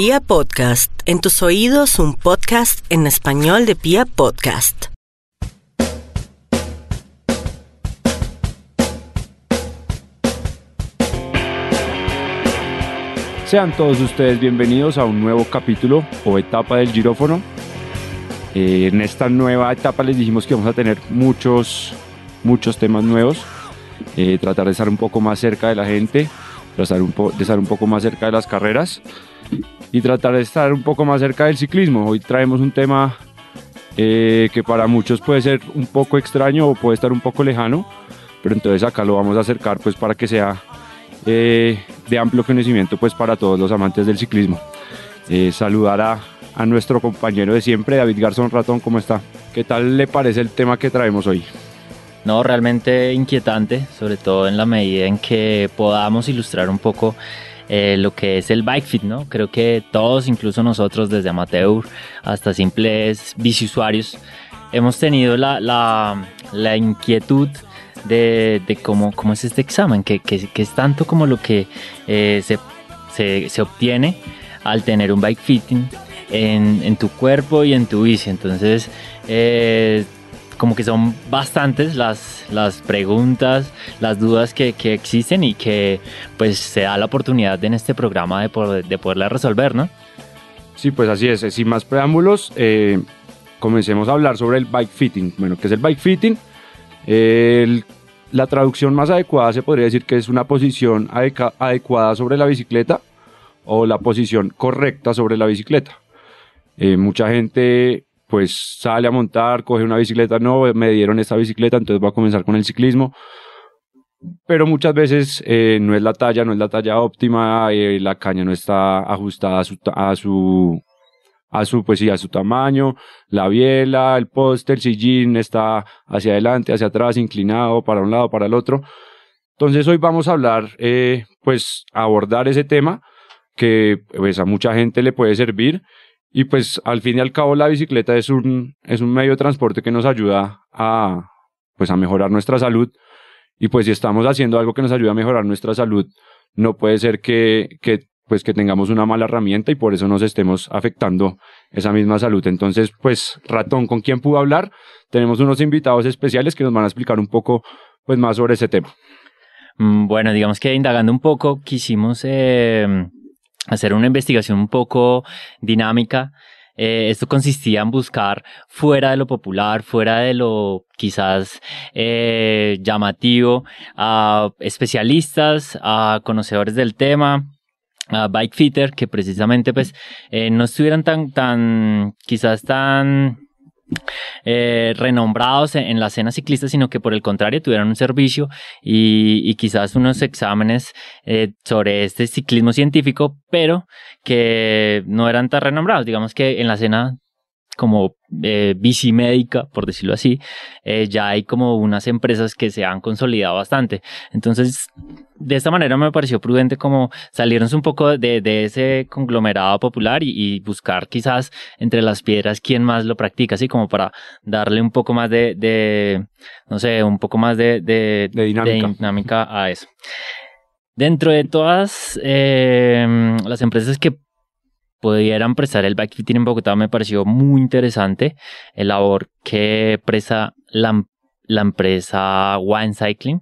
Pia Podcast, en tus oídos un podcast en español de Pia Podcast. Sean todos ustedes bienvenidos a un nuevo capítulo o etapa del girófono. Eh, en esta nueva etapa les dijimos que vamos a tener muchos, muchos temas nuevos. Eh, tratar de estar un poco más cerca de la gente, de estar un poco más cerca de las carreras y tratar de estar un poco más cerca del ciclismo. Hoy traemos un tema eh, que para muchos puede ser un poco extraño o puede estar un poco lejano, pero entonces acá lo vamos a acercar pues para que sea eh, de amplio conocimiento pues para todos los amantes del ciclismo. Eh, saludar a, a, nuestro compañero de siempre, David Garzón Ratón, ¿cómo está? ¿Qué tal le parece el tema que traemos hoy? No, realmente inquietante, sobre todo en la medida en que podamos ilustrar un poco eh, lo que es el bike fit, ¿no? Creo que todos, incluso nosotros desde amateur hasta simples biciusuarios, hemos tenido la, la, inquietud de, de, cómo, cómo es este examen, que, que, que es tanto como lo que eh, se, se, se, obtiene al tener un bike fitting en, en, tu cuerpo y en tu bici. Entonces, eh, como que son bastantes las, las preguntas, las dudas que, que, existen y que pues se da la oportunidad en este programa de, poder, de poderlas resolver, ¿no? Sí, pues así es. Sin más preámbulos, eh, comencemos a hablar sobre el bike fitting. Bueno, ¿qué es el bike fitting? La traducción más adecuada se podría decir que es una posición adecuada sobre la bicicleta o la posición correcta sobre la bicicleta. Eh, mucha gente pues sale a montar, coge una bicicleta, no, me dieron esta bicicleta, entonces voy a comenzar con el ciclismo. Pero muchas veces eh, no es la talla, no es la talla óptima, eh, la caña no está ajustada a su, a su, a su, pues sí, a su tamaño, la biela, el poste, el sillín está hacia adelante, hacia atrás, inclinado para un lado, para el otro. Entonces hoy vamos a hablar, eh, pues abordar ese tema que pues a mucha gente le puede servir y pues al fin y al cabo la bicicleta es un, es un medio de transporte que nos ayuda a, pues a mejorar nuestra salud. Y pues si estamos haciendo algo que nos ayuda a mejorar nuestra salud, no puede ser que, que, pues que tengamos una mala herramienta y por eso nos estemos afectando esa misma salud. Entonces, pues Ratón, ¿con quién pudo hablar? Tenemos unos invitados especiales que nos van a explicar un poco pues más sobre ese tema. Mm, bueno, digamos que indagando un poco, quisimos eh, hacer una investigación un poco dinámica. Eh, esto consistía en buscar fuera de lo popular, fuera de lo quizás eh, llamativo, a especialistas, a conocedores del tema, a bike fitter que precisamente pues eh, no estuvieran tan, tan, quizás tan eh, renombrados en la escena ciclista, sino que por el contrario tuvieron un servicio y, quizás unos exámenes eh, sobre este ciclismo científico, pero que no eran tan renombrados. Digamos que en la escena como eh, bici médica, por decirlo así, eh, ya hay como unas empresas que se han consolidado bastante. Entonces, de esta manera me pareció prudente como salirnos un poco de, de ese conglomerado popular y, y, buscar quizás entre las piedras quién más lo practica, así como para darle un poco más de, de no sé, un poco más de, de, de dinámica. dinámica. a eso. Dentro de todas eh, las empresas que pudieran prestar el backfitting en Bogotá me pareció muy interesante el labor que presta la, la empresa One Cycling.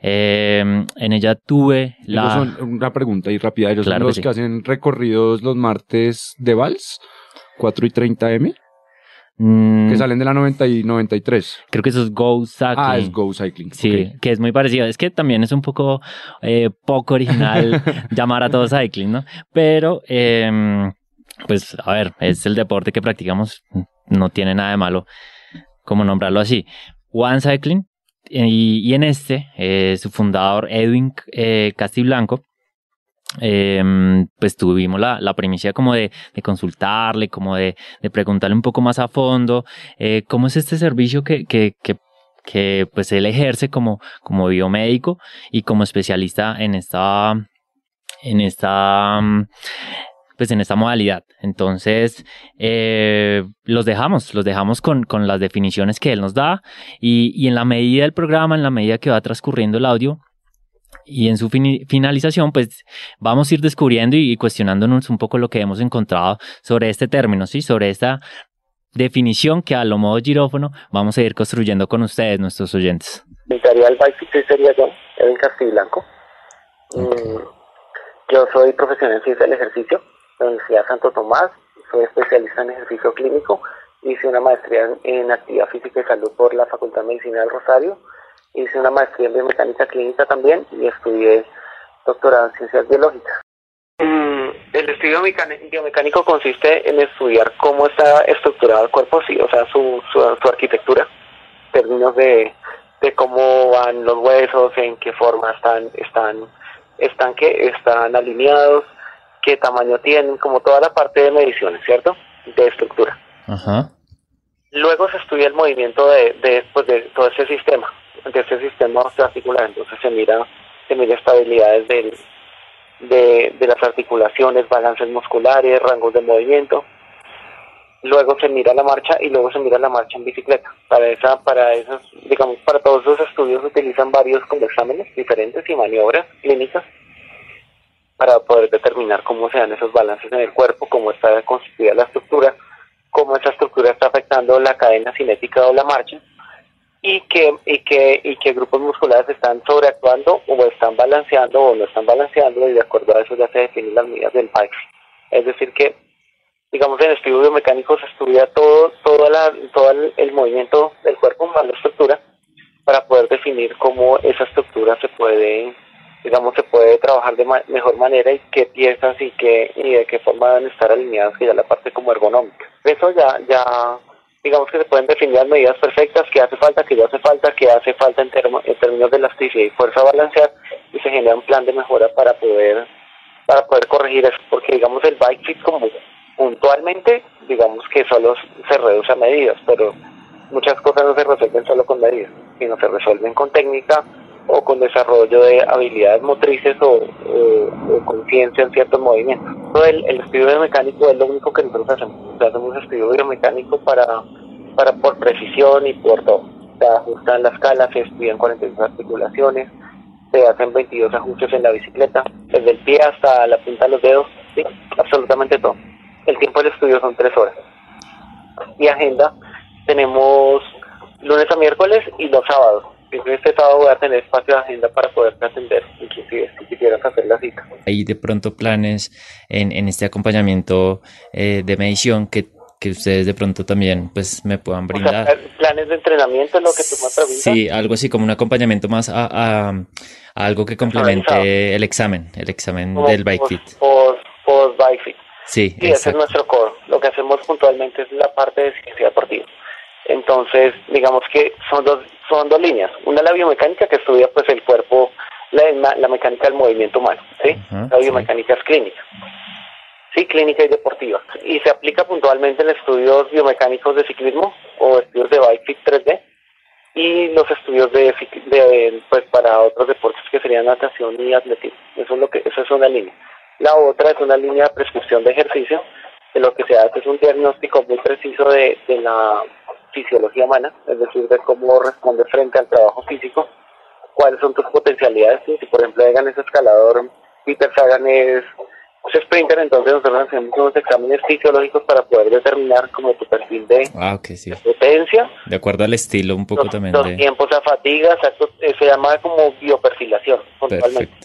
Eh, en ella tuve la... Son una pregunta y rápida. Ellos claro son los que, sí. que, hacen recorridos los martes de Vals, 4 y 30 M. Mm. Que salen de la 90 y 93. Creo que eso es Go Cycling. Ah, es Go Cycling. Sí, okay. que es muy parecido. Es que también es un poco eh, poco original llamar a todo cycling, ¿no? Pero, eh, pues, a ver, es el deporte que practicamos. No tiene nada de malo como nombrarlo así. One Cycling. Y, y en este, eh, su fundador Edwin eh, Castiblanco, eh, pues tuvimos la, la primicia como de, de consultarle, como de, de, preguntarle un poco más a fondo eh, cómo es este servicio que, que, que, que, pues él ejerce como, como biomédico y como especialista en esta, en esta, pues en esta modalidad. Entonces, eh, los dejamos, los dejamos con, con las definiciones que él nos da y, y en la medida del programa, en la medida que va transcurriendo el audio, y en su finalización, pues vamos a ir descubriendo y, cuestionándonos un poco lo que hemos encontrado sobre este término, ¿sí? Sobre esta definición que a lo modo girófono vamos a ir construyendo con ustedes, nuestros oyentes. Mi tarea bike sería yo, Edwin Castiblanco. Mm, yo soy profesional en ciencia del ejercicio en la Universidad Santo Tomás, soy especialista en ejercicio clínico, hice una maestría en actividad física y salud por la Facultad de Medicina del Rosario hice una maestría en biomecánica clínica también y estudié doctorado en ciencias biológicas. Mm, el estudio biomecánico consiste en estudiar cómo está estructurado el cuerpo, sí, o sea, su, su, arquitectura, en términos de, de, cómo van los huesos, en qué forma están, están, están, que están alineados, qué tamaño tienen, como toda la parte de mediciones, ¿cierto? De estructura. Luego se estudia el movimiento de, de, pues de todo ese sistema, de este sistema osteoarticular. Entonces se mira, se mira estabilidades del, de, de las articulaciones, balances musculares, rangos de movimiento. Luego se mira la marcha y luego se mira la marcha en bicicleta. Para esa, para esas, digamos, para todos esos estudios se utilizan varios como exámenes diferentes y maniobras clínicas para poder determinar cómo se dan esos balances en el cuerpo, cómo está constituida la estructura, cómo esa estructura está afectando la cadena cinética o la marcha y que, y que, y que grupos musculares están sobreactuando o están balanceando o no están balanceando y de acuerdo a eso ya se definen las medidas del bike. Es decir que, digamos, en el estudio biomecánico se estudia todo, toda la, todo el, movimiento del cuerpo más la estructura para poder definir cómo esa estructura se puede, digamos, se puede trabajar de mejor manera y qué piezas y qué, y de qué forma deben estar alineadas, que ya la parte como ergonómica. Eso ya, ya digamos que se pueden definir las medidas perfectas, que hace falta, que ya hace falta, que hace falta en, en términos de elasticidad y fuerza balancear y se genera un plan de mejora para poder para poder corregir eso, porque digamos el bike fit como puntualmente, digamos que solo se reduce a medidas, pero muchas cosas no se resuelven solo con medidas, sino se resuelven con técnica o con desarrollo de habilidades motrices o, conciencia en ciertos movimientos. El, el estudio biomecánico es lo único que nosotros hacemos. hacemos estudio biomecánico para, para por precisión y por todo. Se ajustan las calas, se estudian 42 articulaciones, se hacen 22 ajustes en la bicicleta, desde el pie hasta la punta de los dedos, ¿sí? absolutamente todo. El tiempo del estudio son tres horas. Y agenda tenemos lunes a miércoles y los sábados este sábado voy a tener espacio de agenda para poder atender, inclusive si quisieras hacer la cita. Hay de pronto planes en, en este acompañamiento eh, de medición que, que ustedes de pronto también pues me puedan brindar. planes de entrenamiento, lo que tú me preguntas. Sí, algo así como un acompañamiento más a, a, algo que complemente el examen, el examen del bike fit. Post, post bike fit. Sí, sí ese es nuestro core. Lo que hacemos puntualmente es la parte de ciencia deportiva. Entonces, digamos que son dos, son dos líneas. Una la biomecánica que estudia pues el cuerpo, la, la mecánica del movimiento humano, ¿sí? la biomecánica es clínica. Sí, clínica y deportiva. Y se aplica puntualmente en estudios biomecánicos de ciclismo o estudios de bike fit 3D y los estudios de, de pues para otros deportes que serían natación y atletismo. Eso es lo que eso es una línea. La otra es una línea de prescripción de ejercicio, de lo que se hace es un diagnóstico muy preciso de, de la fisiología humana, es decir, de cómo responde frente al trabajo físico, cuáles son tus potencialidades. Si, por ejemplo, Egan es escalador, Peter Sagan es, sprinter, entonces nosotros hacemos unos exámenes fisiológicos para poder determinar como tu perfil de, ah, potencia. De acuerdo al estilo un poco también. Los tiempos a fatiga, exacto, eh, se llama como bioperfilación,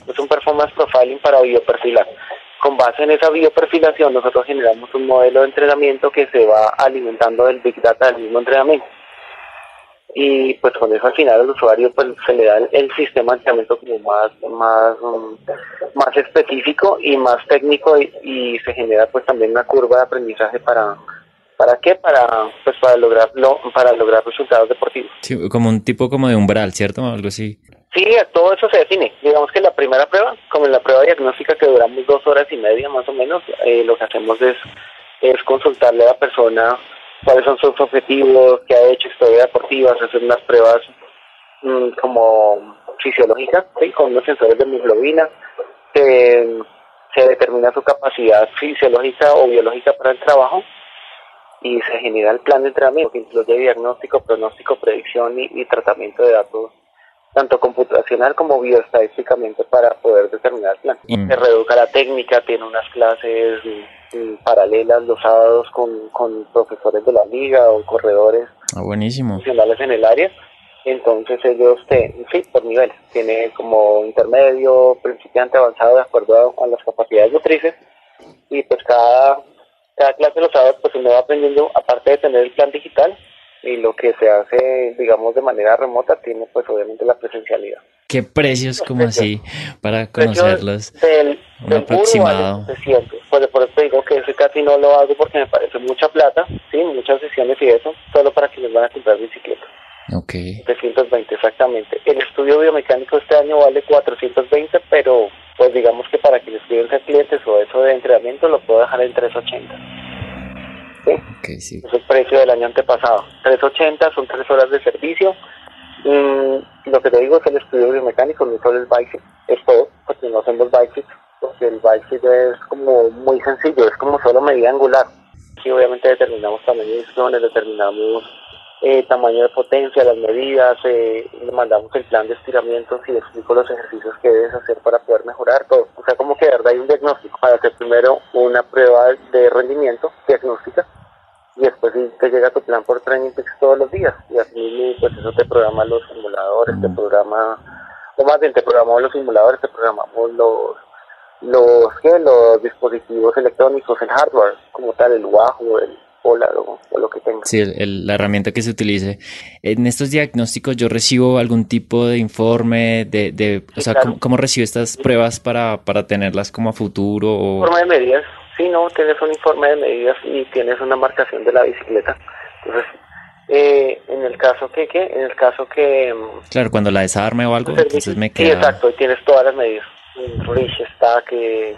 Es un performance profiling para bioperfilar con base en esa bioperfilación nosotros generamos un modelo de entrenamiento que se va alimentando del Big Data del mismo entrenamiento. Y pues con eso al final al usuario pues se le da el, sistema de entrenamiento como más, más, um, más específico y más técnico y, se genera pues también una curva de aprendizaje para, ¿Para qué? Para, pues para lograrlo, para lograr resultados deportivos. Sí, como un tipo como de umbral, ¿cierto? Algo así. Sí, todo eso se define. Digamos que la primera prueba, como en la prueba diagnóstica que duramos dos horas y media más o menos, eh, lo que hacemos es, es consultarle a la persona cuáles son sus objetivos, qué ha hecho, historia deportiva, hacer unas pruebas mm, como fisiológicas, con unos sensores de hemoglobina, se, se determina su capacidad fisiológica o biológica para el trabajo y se genera el plan de entrenamiento que incluye diagnóstico, pronóstico, predicción y tratamiento de datos tanto computacional como bioestadísticamente para poder determinar el plan. Mm. Se reeduca la técnica, tiene unas clases mm, paralelas los sábados con, con profesores de la liga o corredores Ah, buenísimo. profesionales en el área. Entonces ellos, te, sí, por niveles, tiene como intermedio, principiante, avanzado, de acuerdo a, a las capacidades motrices. Y pues cada, cada clase de los sábados, pues uno va aprendiendo, aparte de tener el plan digital, y lo que se hace, digamos, de manera remota, tiene pues obviamente la presencialidad. ¿Qué precios como así para conocerlos? Del, Un del aproximado. vale 700. Pues por eso te digo que ese casi no lo hago porque me parece mucha plata, sí, muchas sesiones y eso, solo para quienes van a comprar bicicleta. Ok. 720 exactamente. El estudio biomecánico este año vale 420, pero pues digamos que para quienes quieren ser clientes o eso de entrenamiento lo puedo dejar en 380. ¿Sí? Es el precio del año antepasado. 380 son 3 horas de servicio. Mm, lo que te digo es el estudio biomecánico, no solo el bike es todo, porque no hacemos bike porque el bike es como muy sencillo, es como solo medida angular. Aquí obviamente determinamos de instrucciones, determinamos eh, tamaño de potencia, las medidas, eh, le mandamos el plan de estiramientos y le explico los ejercicios que debes hacer para poder mejorar todo. O sea, como que de verdad hay un diagnóstico para hacer primero una prueba de rendimiento diagnóstica y después te llega tu plan por Training todos los días y así pues eso te programa los simuladores, te programa, o más bien te programamos los simuladores, te programamos los los ¿qué? los dispositivos electrónicos, el hardware como tal, el Wahoo, el Polar o, o lo que tengas. Sí, el- el- la herramienta que se utilice. En estos diagnósticos yo recibo algún tipo de informe de, de o Sí, sea, claro. ¿cómo, cómo recibo estas pruebas para, para tenerlas como a futuro? O... informe de medidas, sí, no, tienes un informe de medidas y tienes una marcación de la bicicleta. Entonces, eh, en el caso que, ¿qué? En el caso que... mm, Claro, cuando la desarme o algo, entonces me Sí, queda... exacto, y tienes todas las medidas. Reach está que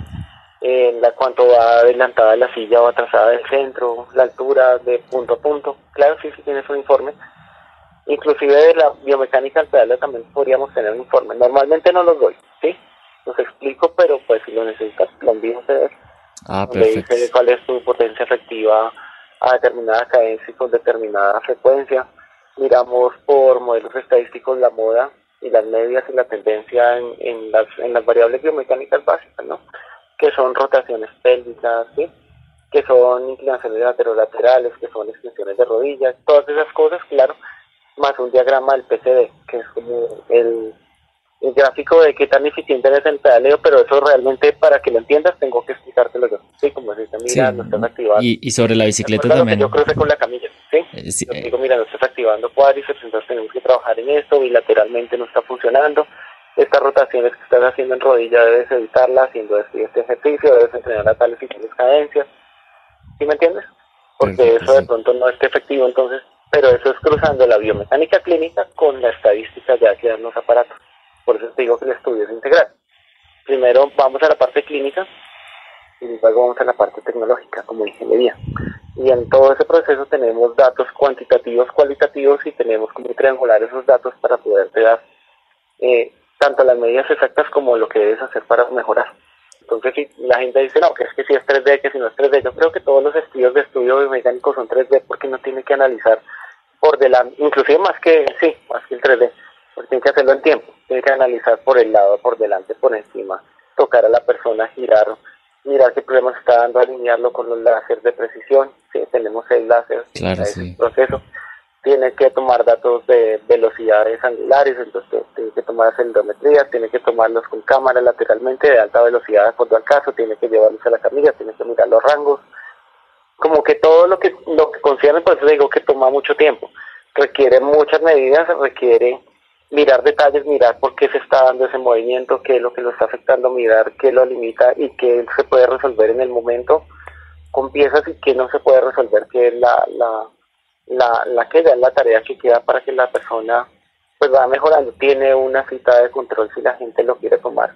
en la cuanto va adelantada la silla o atrasada del centro, la altura de punto a punto. Claro, sí, sí tienes un informe. Inclusive de la biomecánica al pedal también podríamos tener un informe. Normalmente no los doy, ¿sí? Los explico, pero pues si lo necesitas, lo envío a ustedes. Ah, perfecto. dice cuál es tu potencia efectiva a determinada cadencia y con determinada frecuencia. Miramos por modelos estadísticos la moda y las medias y la tendencia en, en las, en las variables biomecánicas básicas, ¿no? Que son rotaciones pélvicas, ¿sí? Que son inclinaciones laterolaterales, que son extensiones de rodillas, todas esas cosas, claro, más un diagrama del PCD, que es como el, el gráfico de qué tan eficiente en el pedaleo, pero eso realmente para que lo entiendas tengo que explicártelo yo. Sí, como decirte, Sí, mira, no estás activando. y, y sobre la bicicleta también. Yo crucé con la camilla, ¿sí? Eh, sí, Yo eh, digo, mira, no estás activando cuádriceps, entonces tenemos que trabajar en esto, bilateralmente no está funcionando. Estas rotaciones que estás haciendo en rodilla debes evitarlas haciendo este, este ejercicio, debes entrenar a tales y tales cadencias. ¿Sí me entiendes? Porque eso de pronto no esté efectivo, entonces, pero eso es cruzando la biomecánica clínica con la estadística ya que dan los aparatos. Por eso te digo que el estudio es integral. Primero vamos a la parte clínica y luego vamos a la parte tecnológica como ingeniería. Y en todo ese proceso tenemos datos cuantitativos, cualitativos y tenemos como triangular esos datos para poderte dar eh, tanto las medidas exactas como lo que debes hacer para mejorar. Entonces, si la gente dice, no, que es que si es 3D, que si no es 3D, yo creo que todos los estudios de estudio biomecánico son 3D porque no tiene que analizar por delante, inclusive más que, sí, más que el 3D, porque tiene que hacerlo en tiempo, tiene que analizar por el lado, por delante, por encima, tocar a la persona, girar, mirar qué problemas está dando, alinearlo con los láseres de precisión, sí, tenemos el láser, Claro, sí. proceso, tiene que tomar datos de velocidades angulares, entonces tiene que tomar acelerometrías, tiene que tomarlos con cámara lateralmente de alta velocidad de acuerdo al caso, tiene que llevarlos a la camilla, tiene que mirar los rangos, como que todo lo que lo que concierne, por eso digo que toma mucho tiempo, requiere muchas medidas, requiere mirar detalles, mirar por qué se está dando ese movimiento, qué es lo que lo está afectando, mirar qué lo limita y qué se puede resolver en el momento con piezas y qué no se puede resolver, que es la, la, la que ya es la tarea que queda para que la persona pues va mejorando, tiene una cita de control si la gente lo quiere tomar.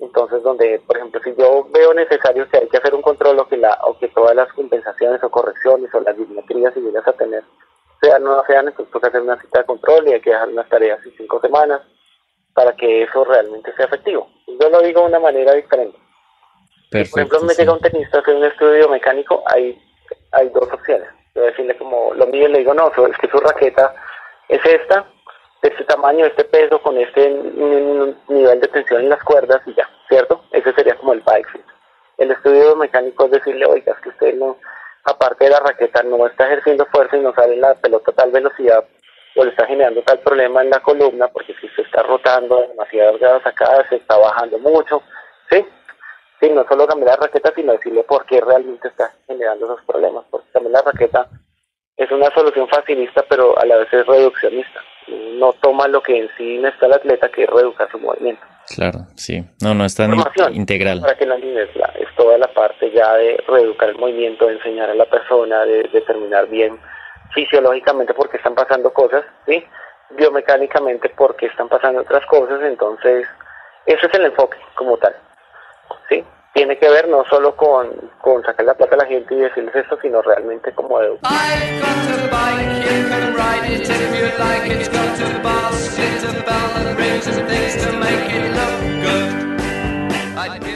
Entonces, donde, por ejemplo, si yo veo necesario que hay que hacer un control o que, la, o que todas las compensaciones o correcciones o las dismetrías si vienes a tener sean o no sean, entonces toca hacer una cita de control y hay que dejar unas tareas y cinco semanas para que eso realmente sea efectivo. Yo lo digo de una manera diferente. por ejemplo, Perfecto. me sí. llega un tenista a hacer un estudio mecánico, hay, hay dos opciones. Decirle como lo mío le digo, no, es que su raqueta es esta, este tamaño, este peso, con este nivel de tensión en las cuerdas y ya, ¿cierto? Ese sería como el bike fit. El estudio mecánico es decirle, oiga, es que usted no, aparte de la raqueta, no está ejerciendo fuerza y no sale la pelota a tal velocidad o le está generando tal problema en la columna porque si se está rotando demasiadas grados acá, se está bajando mucho, ¿sí? Sí, no solo cambiar la raqueta, sino decirle por qué realmente está generando esos problemas, porque también la raqueta es una solución facilista, pero a la vez es reduccionista. No toma lo que en sí necesita el atleta, que es reeducar su movimiento. Claro, sí. No, no es tan integral. Para que la es, es toda la parte ya de reeducar el movimiento, de enseñar a la persona, de determinar bien fisiológicamente por qué están pasando cosas, ¿sí? biomecánicamente por qué están pasando otras cosas. Entonces, ese es el enfoque como tal. ¿Sí? tiene que ver no solo con, con sacar la plata a la gente y decirles eso, sino realmente como de...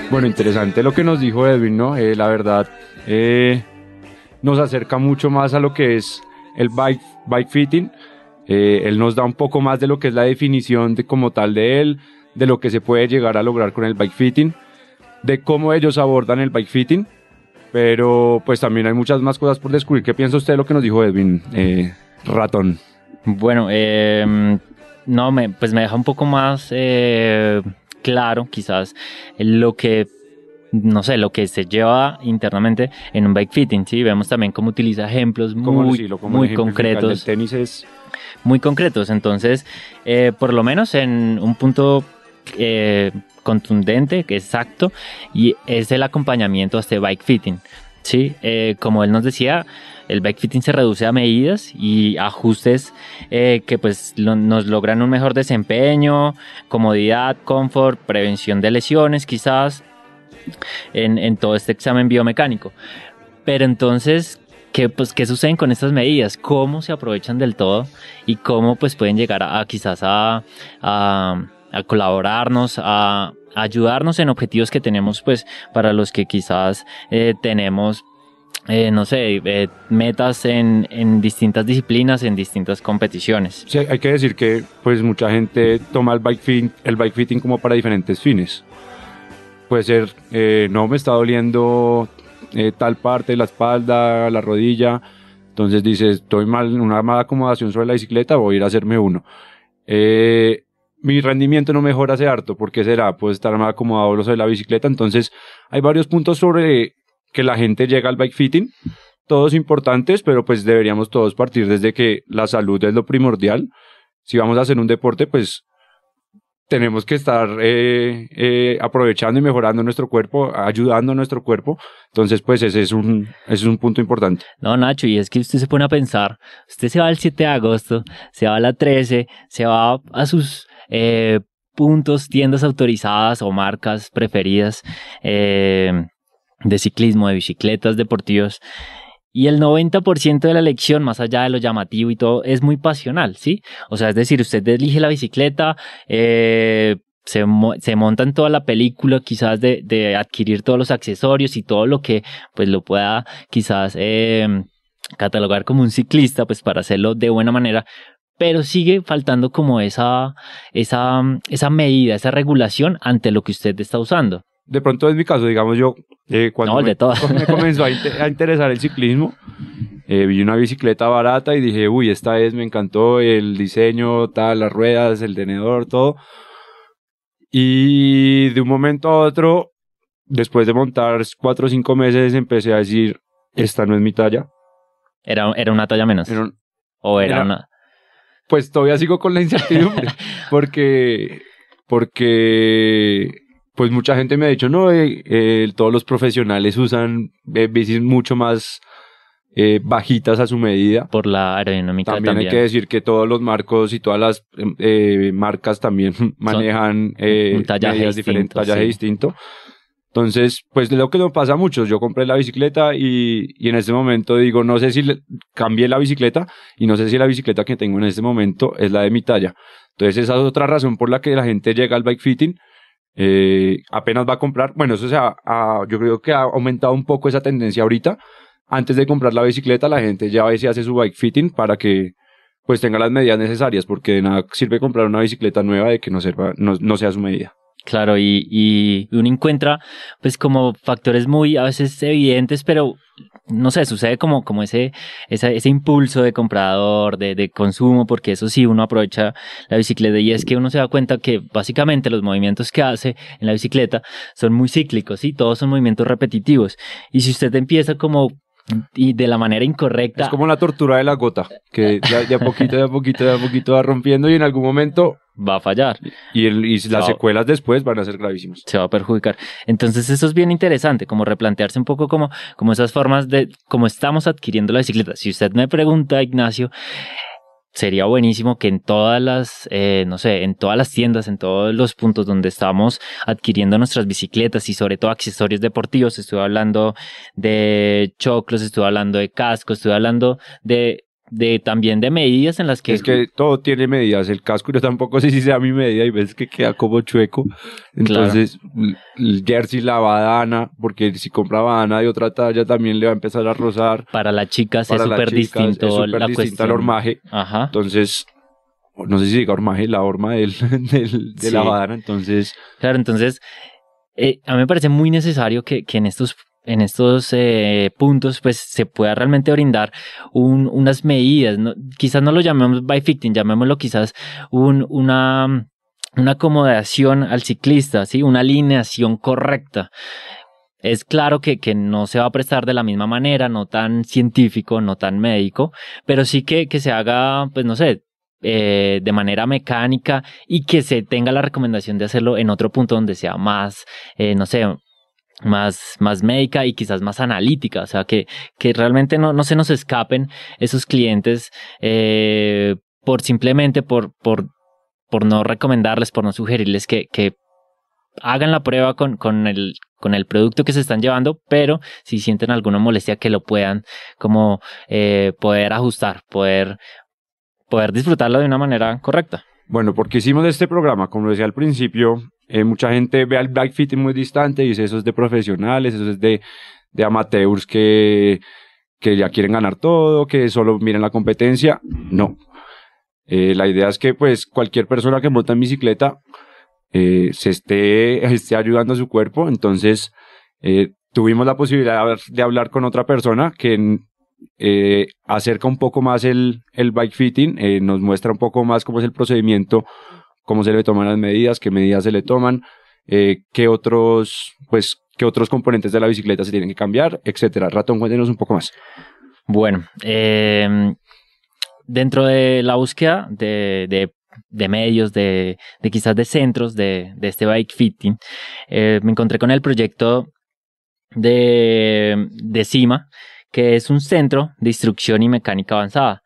Bueno, interesante lo que nos dijo Edwin, ¿no? Eh, la verdad, eh, nos acerca mucho más a lo que es el bike, bike fitting. Eh, él nos da un poco más de lo que es la definición de como tal de él, de lo que se puede llegar a lograr con el bike fitting de cómo ellos abordan el bike fitting, pero pues también hay muchas más cosas por descubrir. ¿Qué piensa usted de lo que nos dijo Edwin eh, Ratón? Bueno, eh, no, me, pues me deja un poco más eh, claro quizás lo que no sé, lo que se lleva internamente en un bike fitting, ¿sí? Vemos también cómo utiliza ejemplos muy, muy concretos. tenis es... Muy concretos, entonces, por lo menos en un punto eh, contundente, exacto, y es el acompañamiento a este bike fitting. Sí, eh, como él nos decía, el bike fitting se reduce a medidas y ajustes eh, que pues nos logran un mejor desempeño, comodidad, confort, prevención de lesiones quizás en, todo este examen biomecánico. Pero entonces, ¿qué, pues, ¿qué suceden con estas medidas? ¿Cómo se aprovechan del todo? Y cómo pues pueden llegar a, quizás a colaborarnos, a, ayudarnos en objetivos que tenemos, pues para los que quizás eh, tenemos eh, no sé, eh, metas en, en, distintas disciplinas, en distintas competiciones. Sí, hay que decir que pues mucha gente toma el bike, fit, el bike fitting como para diferentes fines. Puede ser, no me está doliendo tal parte la espalda, la rodilla, entonces dices, estoy mal, una mala acomodación sobre la bicicleta, voy a ir a hacerme uno. Mi rendimiento no mejora hace harto. ¿Por qué será? Puede estar más acomodado lo de la bicicleta. Entonces, hay varios puntos sobre que la gente llega al bike fitting. Todos importantes, pero pues deberíamos todos partir desde que la salud es lo primordial. Si vamos a hacer un deporte, pues tenemos que estar eh, eh, aprovechando y mejorando nuestro cuerpo, ayudando a nuestro cuerpo. Entonces, pues ese es un, ese es un punto importante. No, Nacho, y es que usted se pone a pensar, usted se va el 7 de agosto, se va a la 13, se va a sus eh, puntos, tiendas autorizadas o marcas preferidas eh, de ciclismo, de bicicletas deportivas. Y el 90% de la elección, más allá de lo llamativo y todo, es muy pasional, ¿sí? O sea, es decir, usted elige la bicicleta, eh, se, se, monta en toda la película, quizás de, de, adquirir todos los accesorios y todo lo que pues lo pueda quizás catalogar como un ciclista, pues para hacerlo de buena manera, pero sigue faltando como esa, esa, esa medida, esa regulación ante lo que usted está usando. De pronto es mi caso, digamos yo, eh, cuando me, me, comenzó a, interesar el ciclismo, eh, vi una bicicleta barata y dije, uy, esta vez me encantó el diseño, tal, las ruedas, el tenedor, todo. Y de un momento a otro, después de montar cuatro o cinco meses, empecé a decir, esta no es mi talla. Era, era una talla menos. o era una pues todavía sigo con la incertidumbre, porque, porque, pues mucha gente me ha dicho, no, eh, eh, todos los profesionales usan eh, bicis mucho más bajitas a su medida. Por la aerodinámica también. También hay que decir que todos los marcos y todas las marcas también manejan un diferentes, tallaje distinto. Entonces, pues lo que nos pasa a muchos, yo compré la bicicleta y, y en este momento digo, no sé si cambié la bicicleta y no sé si la bicicleta que tengo en este momento es la de mi talla. Entonces, esa es otra razón por la que la gente llega al bike fitting, eh, apenas va a comprar, bueno, eso se ha, yo creo que ha aumentado un poco esa tendencia ahorita. Antes de comprar la bicicleta, la gente ya y se hace su bike fitting para que pues tenga las medidas necesarias, porque de nada sirve comprar una bicicleta nueva de que no, serva, no, no sea su medida. Claro, y, y uno encuentra pues como factores muy a veces evidentes, pero no sé, sucede como, como ese, ese, ese impulso de comprador, de, de consumo, porque eso sí, uno aprovecha la bicicleta y es que uno se da cuenta que básicamente los movimientos que hace en la bicicleta son muy cíclicos y todos son movimientos repetitivos. Y si usted empieza como y de la manera incorrecta. Es como la tortura de la gota, que ya, ya poquito, ya poquito, ya poquito va rompiendo y en algún momento va a fallar. Y, el, y las secuelas después van a ser gravísimas. Se va a perjudicar. Entonces eso es bien interesante, como replantearse un poco como, como esas formas de cómo estamos adquiriendo la bicicleta. Si usted me pregunta, Ignacio, sería buenísimo que en todas las, eh, no sé, en todas las tiendas, en todos los puntos donde estamos adquiriendo nuestras bicicletas y sobre todo accesorios deportivos, estuve hablando de choclos, estuve hablando de cascos, estuve hablando de de también de medidas en las que... Es que todo tiene medidas, el casco yo tampoco sé si sea mi medida y ves que queda como chueco. Entonces, el jersey, la badana, porque si compra badana de otra talla también le va a empezar a rozar. Para las chicas es súper distinto es super la distinta al hormaje. Ajá. Entonces, no sé si diga hormaje, la horma del, del de la badana, entonces... Claro, entonces... Eh, a mí me parece muy necesario que, que en estos en estos eh, puntos pues se pueda realmente brindar un, unas medidas, quizás no lo llamemos by fitting, llamémoslo quizás un, una, una acomodación al ciclista, ¿sí? una alineación correcta. Es claro que, que, no se va a prestar de la misma manera, no tan científico, no tan médico, pero sí que, que se haga, pues no sé, eh, de manera mecánica y que se tenga la recomendación de hacerlo en otro punto donde sea más, eh, no sé, más, más médica y quizás más analítica, o sea, que, que realmente no, no se nos escapen esos clientes eh, por simplemente por, por, por no recomendarles, por no sugerirles que, que hagan la prueba con, con, el, con el producto que se están llevando, pero si sienten alguna molestia que lo puedan como eh, poder ajustar, poder, poder disfrutarlo de una manera correcta. Bueno, porque hicimos este programa, como decía al principio, eh, mucha gente ve al bike fitting muy distante y dice eso es de profesionales, eso es de, de amateurs que, que ya quieren ganar todo, que solo miren la competencia. No. Eh, la idea es que pues cualquier persona que monta en bicicleta eh, se esté, esté ayudando a su cuerpo. Entonces tuvimos la posibilidad de hablar con otra persona que acerca un poco más el, el bike fitting, nos muestra un poco más cómo es el procedimiento cómo se le toman las medidas, qué medidas se le toman, eh, qué otros, pues, qué otros componentes de la bicicleta se tienen que cambiar, etcétera. Ratón, cuéntenos un poco más. Bueno, eh, dentro de la búsqueda de, de, de medios, de, de, quizás de centros de, este bike fitting, eh, me encontré con el proyecto de, de CIMA, que es un centro de instrucción y mecánica avanzada.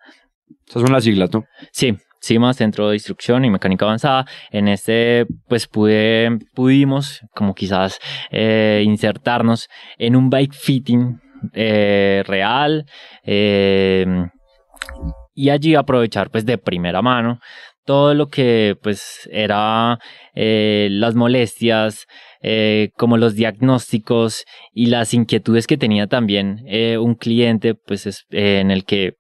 Esas son las siglas, ¿no? Sí, CIMA, Centro de Instrucción y Mecánica Avanzada. En este, pues pude, pudimos como quizás eh, insertarnos en un bike fitting eh, real eh, y allí aprovechar pues de primera mano todo lo que pues era las molestias, como los diagnósticos y las inquietudes que tenía también un cliente pues en el que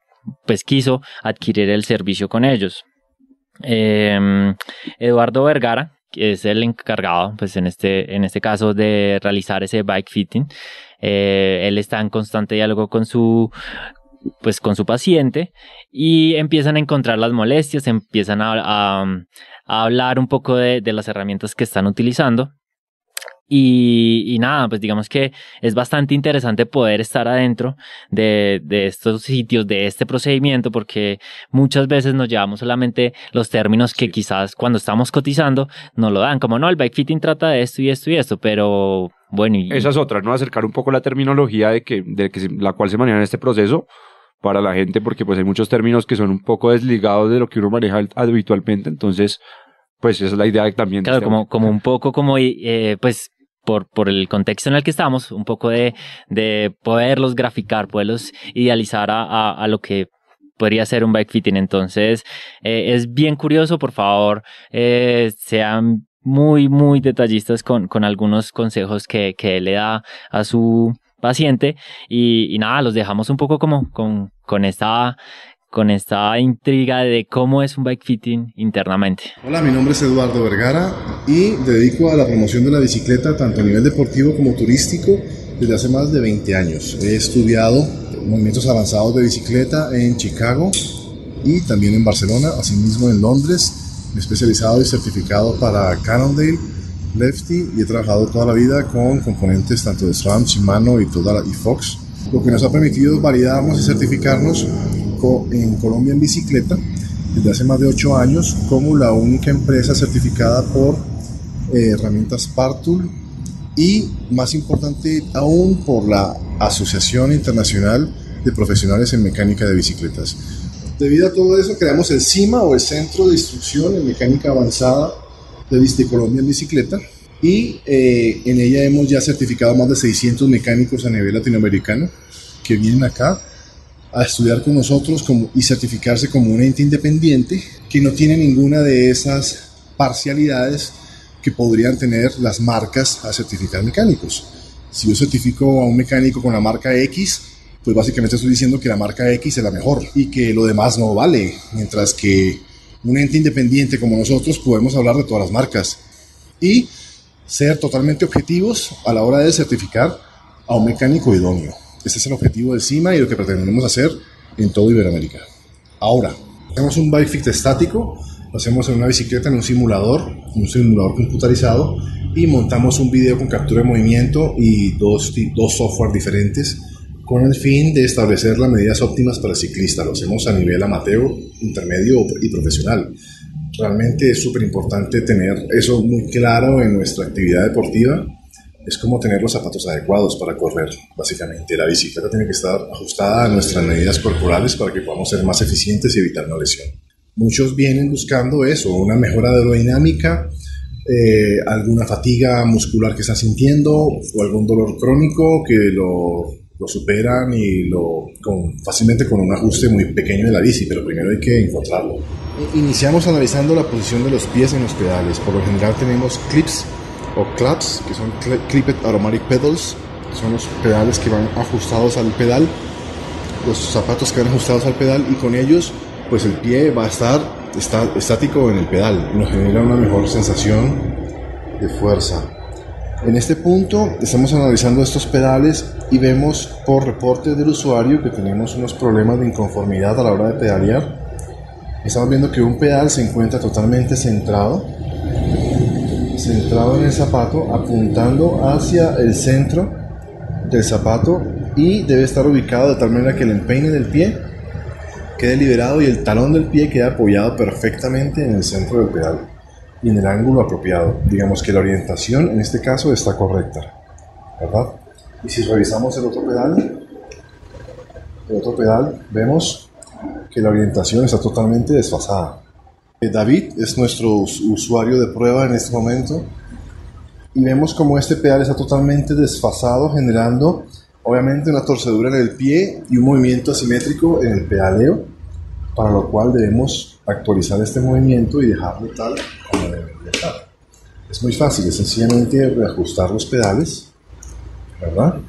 pues quiso adquirir el servicio con ellos. Eh, Eduardo Vergara, que es el encargado, pues en este, en este caso, de realizar ese bike fitting. Eh, él está en constante diálogo con su, pues con su paciente y empiezan a encontrar las molestias, empiezan a, a, hablar un poco de, de las herramientas que están utilizando y, nada, pues digamos que es bastante interesante poder estar adentro de, de, estos sitios, de este procedimiento, porque muchas veces nos llevamos solamente los términos que quizás cuando estamos cotizando nos lo dan, como no, el bike fitting trata de esto y esto y esto, pero bueno. Y... Esa es otra, ¿no? Acercar un poco la terminología de que, de que la cual se maneja en este proceso para la gente, porque pues hay muchos términos que son un poco desligados de lo que uno maneja habitualmente, entonces pues esa es la idea también. Claro, este como, como un poco como, eh, pues por, por el contexto en el que estamos, un poco de, de poderlos graficar, poderlos idealizar a, a, lo que podría ser un bike fitting. Entonces, eh, es bien curioso, por favor, eh, sean muy, muy detallistas con, con algunos consejos que, que le da a su paciente y, y, nada, los dejamos un poco como con, con esta con esta intriga de cómo es un bike fitting internamente. Hola, mi nombre es Eduardo Vergara y dedico a la promoción de la bicicleta tanto a nivel deportivo como turístico desde hace más de 20 años. He estudiado movimientos avanzados de bicicleta en Chicago y también en Barcelona, asimismo en Londres. Me he especializado y certificado para Cannondale, Lefty y he trabajado toda la vida con componentes tanto de SRAM, Shimano y, toda y Fox, lo que nos ha permitido validarnos y certificarnos en Colombia en bicicleta desde hace más de 8 años como la única empresa certificada por eh, herramientas Partool y más importante aún por la Asociación Internacional de Profesionales en Mecánica de Bicicletas. Debido a todo eso creamos el CIMA o el Centro de Instrucción en Mecánica Avanzada de, Colombia en Bicicleta y eh, en ella hemos ya certificado más de 600 mecánicos a nivel latinoamericano que vienen acá a estudiar con nosotros como, y certificarse como un ente independiente que no tiene ninguna de esas parcialidades que podrían tener las marcas a certificar mecánicos. Si yo certifico a un mecánico con la marca X, pues básicamente estoy diciendo que la marca X es la mejor y que lo demás no vale, mientras que un ente independiente como nosotros podemos hablar de todas las marcas y ser totalmente objetivos a la hora de certificar a un mecánico idóneo. Ese es el objetivo del CIMA y lo que pretendemos hacer en todo Iberoamérica. Ahora, hacemos un bike fit estático, lo hacemos en una bicicleta, en un simulador, un simulador computarizado, y montamos un video con captura de movimiento y dos, dos software diferentes con el fin de establecer las medidas óptimas para el ciclista. Lo hacemos a nivel amateur, intermedio y profesional. Realmente es súper importante tener eso muy claro en nuestra actividad deportiva es como tener los zapatos adecuados para correr, básicamente. La bicicleta tiene que estar ajustada a nuestras medidas corporales para que podamos ser más eficientes y evitar una lesión. Muchos vienen buscando eso, una mejora aerodinámica, eh, alguna fatiga muscular que están sintiendo o algún dolor crónico que lo, lo superan y lo con, fácilmente con un ajuste muy pequeño de la bici, pero primero hay que encontrarlo. Iniciamos analizando la posición de los pies en los pedales. Por lo general tenemos clips o claps, que son clipped automatic pedals, son los pedales que van ajustados al pedal, los zapatos que van ajustados al pedal y con ellos pues el pie va a estar está, estático en el pedal nos genera una mejor sensación de fuerza. En este punto estamos analizando estos pedales y vemos por reporte del usuario que tenemos unos problemas de inconformidad a la hora de pedalear. Estamos viendo que un pedal se encuentra totalmente centrado centrado en el zapato, apuntando hacia el centro del zapato y debe estar ubicado de tal manera que el empeine del pie quede liberado y el talón del pie quede apoyado perfectamente en el centro del pedal y en el ángulo apropiado. Digamos que la orientación en este caso está correcta, ¿verdad? Y si revisamos el otro pedal, el otro pedal, vemos que la orientación está totalmente desfasada. Eh, David es nuestro usuario de prueba en este momento y vemos como este pedal está totalmente desfasado generando obviamente una torcedura en el pie y un movimiento asimétrico en el pedaleo para lo cual debemos actualizar este movimiento y dejarlo tal como debe estar. Es muy fácil, es sencillamente reajustar los pedales, ¿verdad?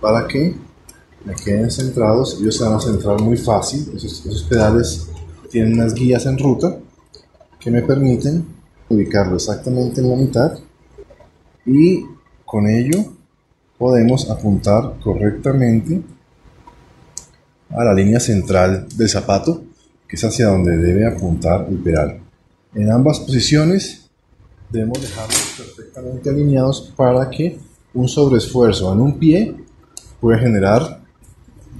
Para que me queden centrados, ellos se van a centrar muy fácil, esos pedales tienen unas guías en ruta que me permiten ubicarlo exactamente en la mitad y con ello podemos apuntar correctamente a la línea central del zapato que es hacia donde debe apuntar el pedal. En ambas posiciones debemos dejarlos perfectamente alineados para que un sobreesfuerzo en un pie pueda generar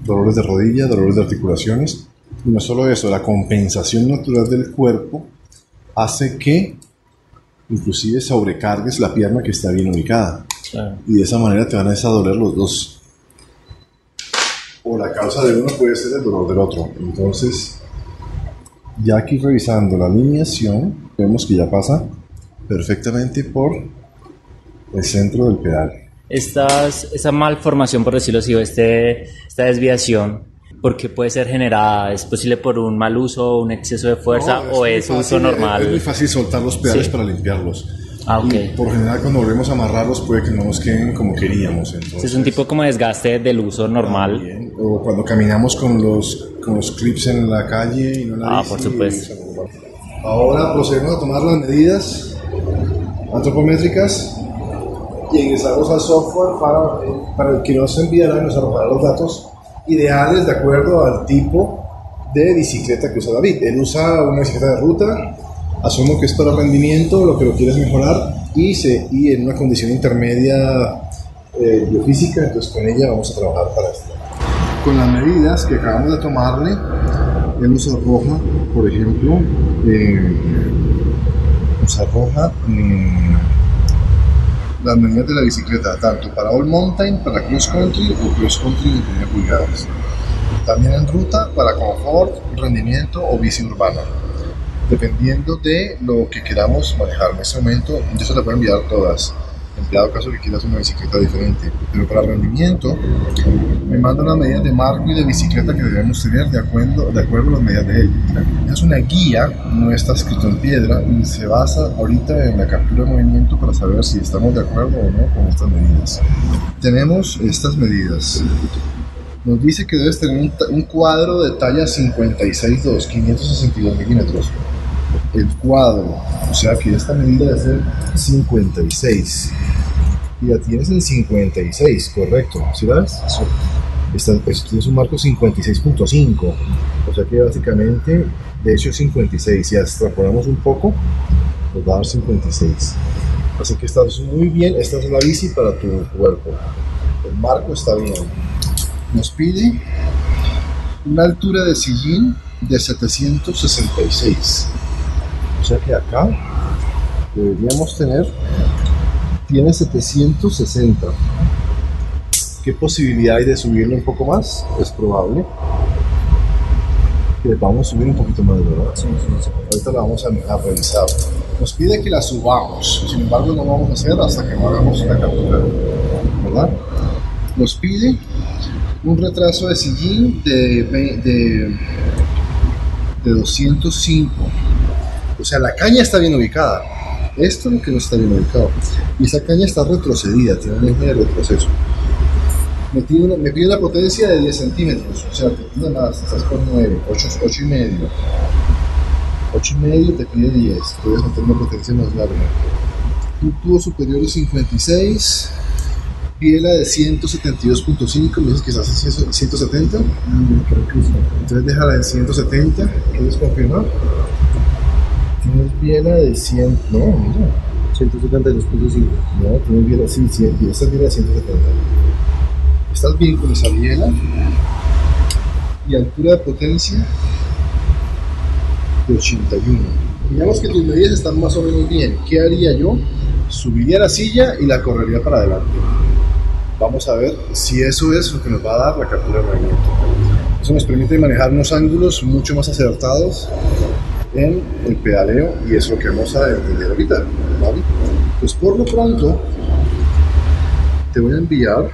dolores de rodilla, dolores de articulaciones y no solo eso, la compensación natural del cuerpo hace que inclusive sobrecargues la pierna que está bien ubicada. Y de esa manera te van a desadoler los dos. O la causa de uno puede ser el dolor del otro. Entonces, ya aquí revisando la alineación, vemos que ya pasa perfectamente por el centro del pedal. Estas, esa malformación, por decirlo así, o este, esta desviación, porque puede ser generada? ¿Es posible por un mal uso, un exceso de fuerza o es uso normal? Es, muy fácil soltar los pedales para limpiarlos. Ah, ok. Y por general cuando volvemos a amarrarlos puede que no nos queden como queríamos. Entonces, Es un tipo como desgaste del uso normal. Bien. O cuando caminamos con los, con los clips en la calle y no la Ah, por supuesto. Ahora procedemos a tomar las medidas antropométricas y ingresarlos al software para, para el que nos enviará y nos arrojará los datos ideales de acuerdo al tipo de bicicleta que usa David. Él usa una bicicleta de ruta, asumo que es para rendimiento, lo que lo quieres mejorar y, en una condición intermedia eh, biofísica, entonces con ella vamos a trabajar para esto. Con las medidas que acabamos de tomarle, él usa roja, por ejemplo, eh, usa roja mm, las medidas de la bicicleta, tanto para all mountain, para cross country o cross country de 30 pulgadas. También en ruta para confort, rendimiento o bici urbana. Dependiendo de lo que queramos manejar. En este momento yo se las voy a enviar todas. En dado caso que quieras una bicicleta diferente. Pero para rendimiento me manda unas medidas de marco y de bicicleta que debemos tener de acuerdo, de acuerdo a las medidas de él. Es una guía, no está escrito en piedra y se basa ahorita en la captura de movimiento para saber si estamos de acuerdo o no con estas medidas. Tenemos estas medidas. Nos dice que debes tener un, un cuadro de talla 56.2, 562 milímetros. El cuadro, o sea que esta medida debe ser 56. Y la tienes en 56, correcto. ¿Sí ves? Eso. Esta, pues, tienes un marco 56.5. O sea que básicamente, de hecho, es 56. Si extrapolamos un poco, nos va a dar 56. Así que estás muy bien. Esta es la bici para tu cuerpo. El marco está bien. Nos pide una altura de sillín de 766. O sea que acá deberíamos tener, tiene 760. ¿Qué posibilidad hay de subirlo un poco más? Es probable que vamos a subir un poquito más, ¿verdad? Ahorita la vamos a, a revisar. Nos pide que la subamos, sin embargo no vamos a hacer hasta que no hagamos la captura, ¿verdad? Nos pide un retraso de sillín de, de, de 205. O sea, la caña está bien ubicada. Esto es lo que no está bien ubicado. Y esa caña está retrocedida, tiene un eje de retroceso. Me pide, una, me pide una potencia de 10 centímetros. O sea, te pide más, estás con 9, 8, 8 y medio. 8 y medio te pide 10. Puedes meter una potencia más larga. Un tubo superior de 56. Biela de 172.5, me dices que se hace 170. Entonces déjala en 170. ¿Quieres confirmar? Tienes biela de 100. No, mira. 172.5. No, tienes biela, sí, 100. Y esta es biela de 170. Estás bien con esa biela. Y altura de potencia de 81. Digamos que tus medidas están más o menos bien. ¿Qué haría yo? Subiría la silla y la correría para adelante. Vamos a ver si eso es lo que nos va a dar la captura de movimiento. Eso nos permite manejar unos ángulos mucho más acertados en el pedaleo y eso que vamos a entender ahorita. ¿vale? Pues por lo pronto te voy a enviar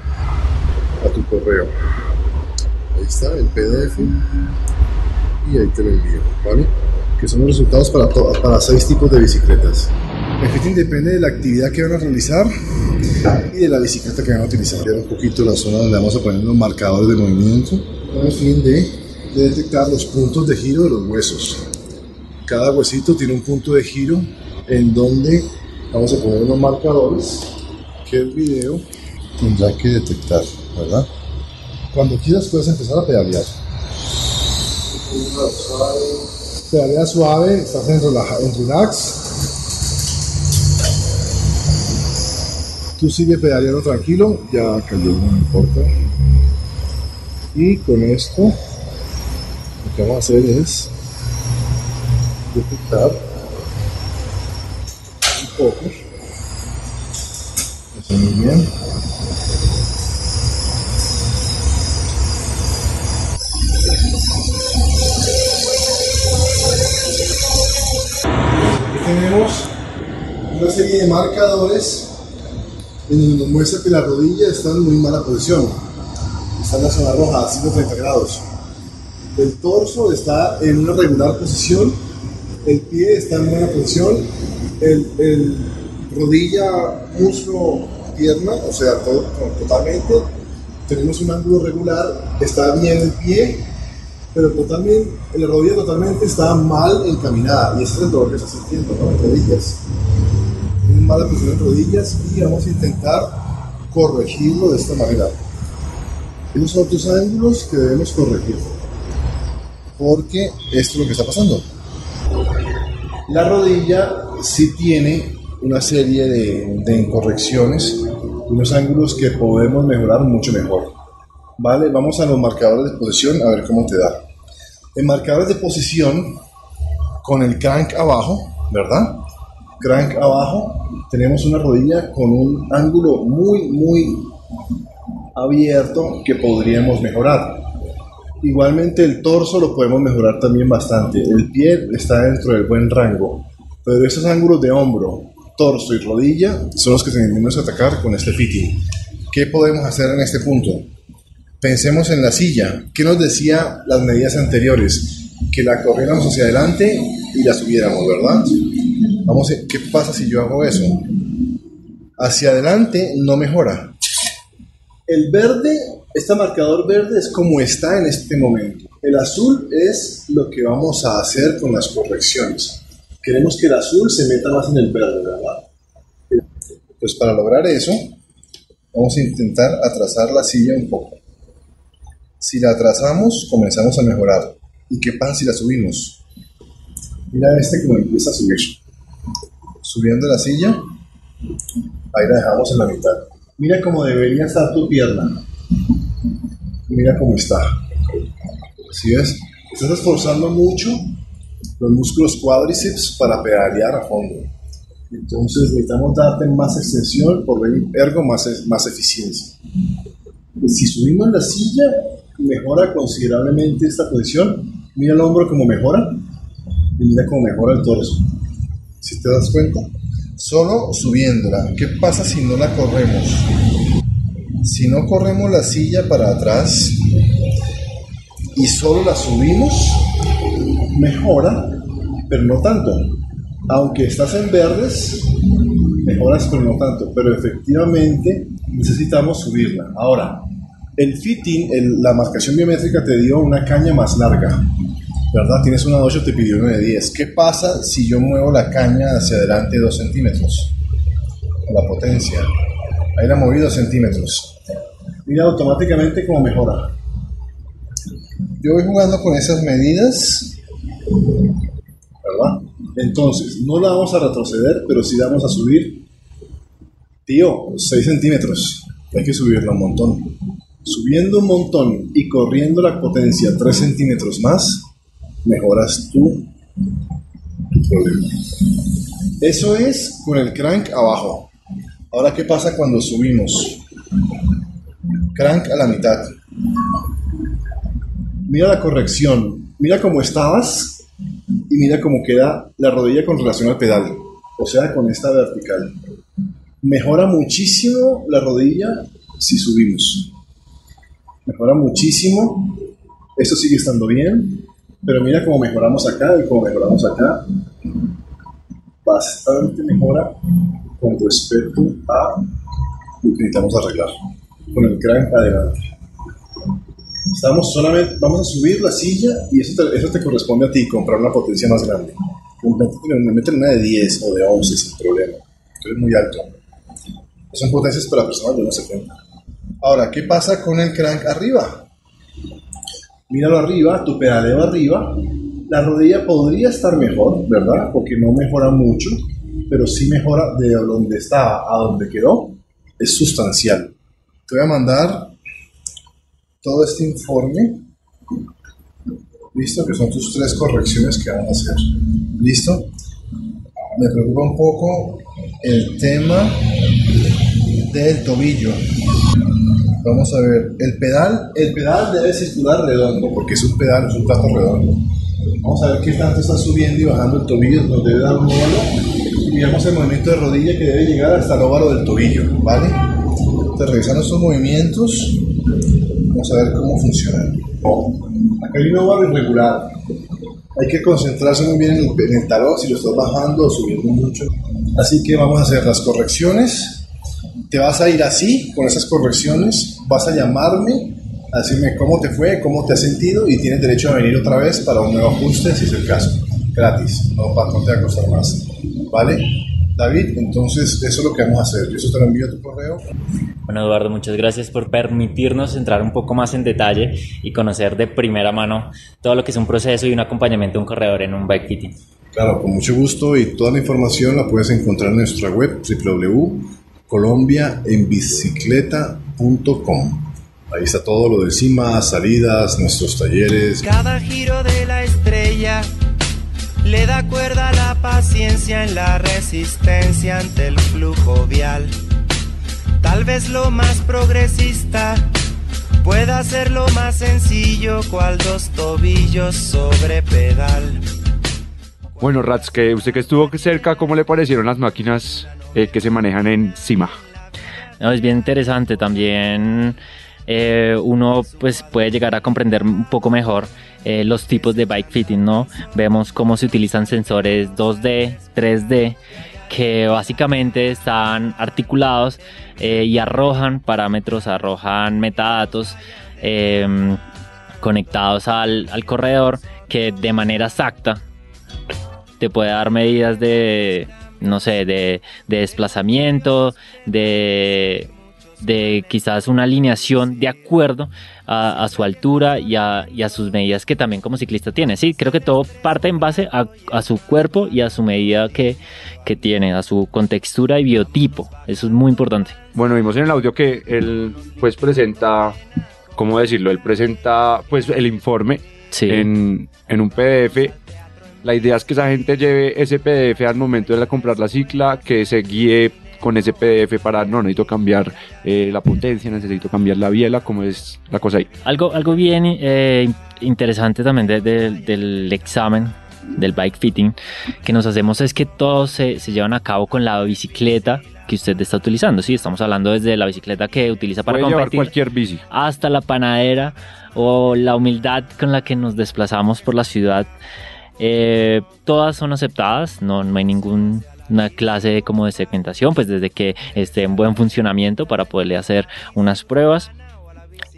a tu correo. Ahí está el PDF y ahí te lo envío, ¿vale? Que son los resultados para, para seis tipos de bicicletas. El fitting depende de la actividad que van a realizar y de la bicicleta que van a utilizar. Ver un poquito la zona donde vamos a poner los marcadores de movimiento con el fin de, de detectar los puntos de giro de los huesos. Cada huesito tiene un punto de giro en donde vamos a poner unos marcadores que el video tendrá que detectar, ¿verdad? Cuando quieras puedes empezar a pedalear. Pedalea suave, estás en, relaja, en relax. Tú sigue pedaleando tranquilo, ya cayó, no importa. Y con esto, lo que vamos a hacer es detectar un poco. Está muy bien. Aquí tenemos una serie de marcadores en donde nos muestra que la rodilla está en muy mala posición. Está en la zona roja, a 130 grados. El torso está en una regular posición. El pie está en buena posición. El, rodilla, muslo, pierna, o sea, todo, totalmente. Tenemos un ángulo regular, está bien el pie, pero totalmente, la rodilla totalmente está mal encaminada y ese es el dolor que está sintiendo, ¿no? En rodillas. Tiene mala posición en rodillas y vamos a intentar corregirlo de esta manera. Esos son otros ángulos que debemos corregir. Porque esto es lo que está pasando. La rodilla sí tiene una serie de, de incorrecciones, unos ángulos que podemos mejorar mucho mejor. Vale, vamos a los marcadores de posición a ver cómo te da. En marcadores de posición, con el crank abajo, ¿verdad? Crank abajo, tenemos una rodilla con un ángulo muy, muy abierto que podríamos mejorar. Igualmente el torso lo podemos mejorar también bastante. El pie está dentro del buen rango. Pero esos ángulos de hombro, torso y rodilla son los que tenemos que atacar con este fitting. ¿Qué podemos hacer en este punto? Pensemos en la silla. ¿Qué nos decía las medidas anteriores? Que la corriéramos hacia adelante y la subiéramos, ¿verdad? Vamos a ver, ¿qué pasa si yo hago eso? Hacia adelante no mejora. El verde, este marcador verde es como está en este momento. El azul es lo que vamos a hacer con las correcciones. Queremos que el azul se meta más en el verde, ¿verdad? Pues para lograr eso, vamos a intentar atrasar la silla un poco. Si la atrasamos, comenzamos a mejorar. ¿Y qué pasa si la subimos? Mira este como empieza a subir. Subiendo la silla, ahí la dejamos en la mitad. Mira cómo debería estar tu pierna. Mira cómo está. ¿Sí ves? Estás esforzando mucho los músculos cuádriceps para pedalear a fondo. Entonces necesitamos darte más extensión, por ergo más, más eficiencia. Si subimos la silla, mejora considerablemente esta posición. Mira el hombro como mejora y mira cómo mejora el torso. Si te das cuenta, solo subiéndola. ¿Qué pasa si no la corremos? Si no corremos la silla para atrás y solo la subimos, mejora, pero no tanto. Aunque estás en verdes, mejoras, pero no tanto. Pero efectivamente necesitamos subirla. Ahora, el fitting, la marcación biométrica te dio una caña más larga. ¿Verdad? Tienes una 8, te pidió una de 10. ¿Qué pasa si yo muevo la caña hacia adelante 2 centímetros? La potencia. Ahí la moví 2 centímetros. Mira automáticamente cómo mejora. Yo voy jugando con esas medidas ¿verdad? Entonces, no la vamos a retroceder, pero sí la vamos a subir. Tío, 6 centímetros. Hay que subirla un montón. Subiendo un montón y corriendo la potencia 3 centímetros más, mejoras tú tu problema. Eso es con el crank abajo. Ahora, ¿qué pasa cuando subimos? Crank a la mitad. Mira la corrección. Mira cómo estabas y mira cómo queda la rodilla con relación al pedal, o sea, con esta vertical. Mejora muchísimo la rodilla si subimos. Mejora muchísimo. Esto sigue estando bien, pero mira cómo mejoramos acá y cómo mejoramos acá. Bastante mejora con respecto a lo que necesitamos arreglar. Con el crank adelante. Estamos solamente, vamos a subir la silla y eso te, eso te corresponde a ti, comprar una potencia más grande. Métele una de 10 o de 11 sin problema. es muy alto. Son potencias para personas de 1,70. Ahora, ¿qué pasa con el crank arriba? Míralo arriba, tu pedaleo arriba. La rodilla podría estar mejor, ¿verdad? Porque no mejora mucho, pero sí mejora de donde estaba a donde quedó. Es sustancial. Te voy a mandar todo este informe. ¿Listo? Que son tus tres correcciones que van a hacer. ¿Listo? Me preocupa un poco el tema del tobillo. Vamos a ver, el pedal, el pedal debe circular redondo, porque es un pedal, es un plato redondo. Vamos a ver qué tanto está subiendo y bajando el tobillo, nos debe dar un óvalo. Y vemos el movimiento de rodilla que debe llegar hasta el óvalo del tobillo, ¿vale? Entonces, revisando estos movimientos, Vamos a ver cómo funciona. Acá hay un óvalo irregular. Hay que concentrarse muy bien en el, talón si lo estás bajando o subiendo mucho. Así que vamos a hacer las correcciones. Te vas a ir así, con esas correcciones, vas a llamarme, a decirme cómo te fue, cómo te has sentido y tienes derecho a venir otra vez para un nuevo ajuste si es el caso. Gratis, no, no te va a costar más. ¿Vale? David, entonces eso es lo que vamos a hacer. Yo eso te lo envío a tu correo. Bueno, Eduardo, muchas gracias por permitirnos entrar un poco más en detalle y conocer de primera mano todo lo que es un proceso y un acompañamiento de un corredor en un bike fitting. Claro, con mucho gusto y toda la información la puedes encontrar en nuestra web www.colombiaenbicicleta.com. Ahí está todo lo de encima, salidas, nuestros talleres. Cada giro de la estrella le da cuerda a la paciencia en la resistencia ante el flujo vial. Tal vez lo más progresista pueda ser lo más sencillo, cual dos tobillos sobre pedal. Bueno, Rats, que usted que estuvo cerca, ¿cómo le parecieron las máquinas eh, que se manejan encima? No, es bien interesante también. Eh, uno pues puede llegar a comprender un poco mejor eh, los tipos de bike fitting, ¿no? Vemos cómo se utilizan sensores 2D, 3D, que básicamente están articulados eh, y arrojan parámetros, arrojan metadatos em, conectados al, al corredor que de manera exacta te puede dar medidas de, no sé, de, de desplazamiento, de de quizás una alineación de acuerdo a, su altura y a, sus medidas que también como ciclista tiene. Sí, creo que todo parte en base a, su cuerpo y a su medida que, que, tiene, a su contextura y biotipo. Eso es muy importante. Bueno, vimos en el audio que él pues presenta, ¿cómo decirlo? Él presenta pues el informe en, en un PDF la idea es que esa gente lleve ese PDF al momento de comprar la cicla, que se guíe con ese PDF para no necesito cambiar eh, la potencia, necesito cambiar la biela, como es la cosa ahí. Algo, algo bien eh, interesante también del examen del bike fitting que nos hacemos es que todos se, se, llevan a cabo con la bicicleta que usted está utilizando. Sí, estamos hablando desde la bicicleta que utiliza para Puede competir cualquier bici. hasta la panadera o la humildad con la que nos desplazamos por la ciudad. Eh, todas son aceptadas, no, no hay ningún una clase como de segmentación, pues desde que esté en buen funcionamiento para poderle hacer unas pruebas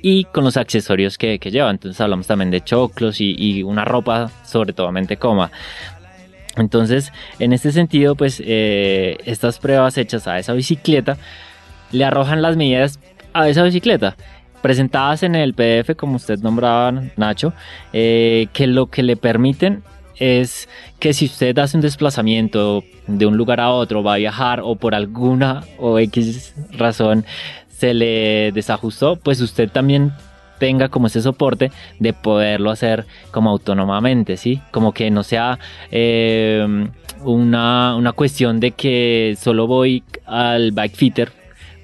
y con los accesorios que, que lleva. Entonces hablamos también de choclos y, una ropa sobre todo cómoda. Entonces, en este sentido, pues eh, estas pruebas hechas a esa bicicleta le arrojan las medidas a esa bicicleta presentadas en el PDF, como usted nombraba, Nacho, eh, que lo que le permiten es que si usted hace un desplazamiento de un lugar a otro, va a viajar o por alguna o X razón se le desajustó, pues usted también tenga como ese soporte de poderlo hacer como autónomamente, ¿sí? Como que no sea em, una, una cuestión de que solo voy al bike fitter